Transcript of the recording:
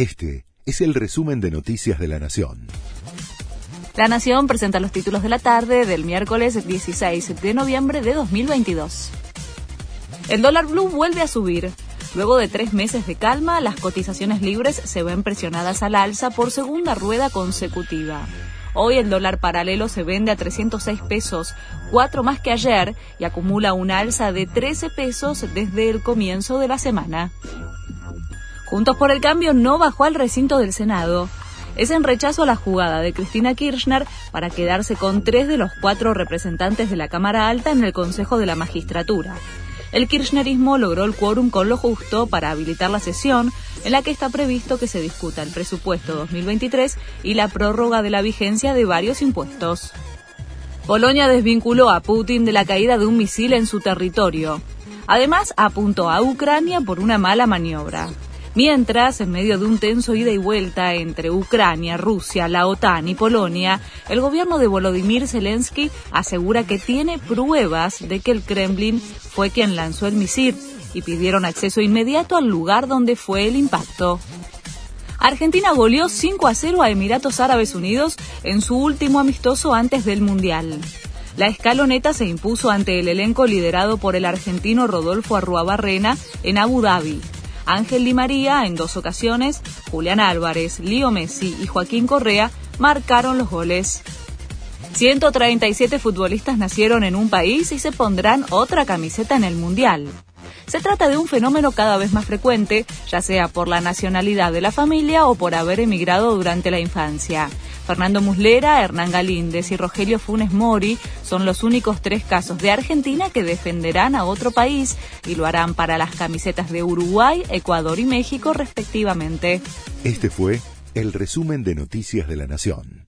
Este es el resumen de Noticias de la Nación. La Nación presenta los títulos de la tarde del miércoles 16 de noviembre de 2022. El dólar blue vuelve a subir. Luego de tres meses de calma, las cotizaciones libres se ven presionadas al alza por segunda rueda consecutiva. Hoy el dólar paralelo se vende a 306 pesos, cuatro más que ayer, y acumula una alza de 13 pesos desde el comienzo de la semana. Juntos por el Cambio no bajó al recinto del Senado. Es en rechazo a la jugada de Cristina Kirchner para quedarse con tres de los cuatro representantes de la Cámara Alta en el Consejo de la Magistratura. El kirchnerismo logró el quórum con lo justo para habilitar la sesión en la que está previsto que se discuta el presupuesto 2023 y la prórroga de la vigencia de varios impuestos. Polonia desvinculó a Putin de la caída de un misil en su territorio. Además, apuntó a Ucrania por una mala maniobra. Mientras, en medio de un tenso ida y vuelta entre Ucrania, Rusia, la OTAN y Polonia, el gobierno de Volodymyr Zelensky asegura que tiene pruebas de que el Kremlin fue quien lanzó el misil y pidieron acceso inmediato al lugar donde fue el impacto. Argentina goleó 5 a 0 a Emiratos Árabes Unidos en su último amistoso antes del Mundial. La escaloneta se impuso ante el elenco liderado por el argentino Rodolfo Arruabarrena en Abu Dhabi. Ángel Di María en dos ocasiones, Julián Álvarez, Lío Messi y Joaquín Correa marcaron los goles. 137 futbolistas nacieron en un país y se pondrán otra camiseta en el Mundial. Se trata de un fenómeno cada vez más frecuente, ya sea por la nacionalidad de la familia o por haber emigrado durante la infancia. Fernando Muslera, Hernán Galíndez y Rogelio Funes Mori son los únicos tres casos de Argentina que defenderán a otro país y lo harán para las camisetas de Uruguay, Ecuador y México respectivamente. Este fue el resumen de Noticias de la Nación.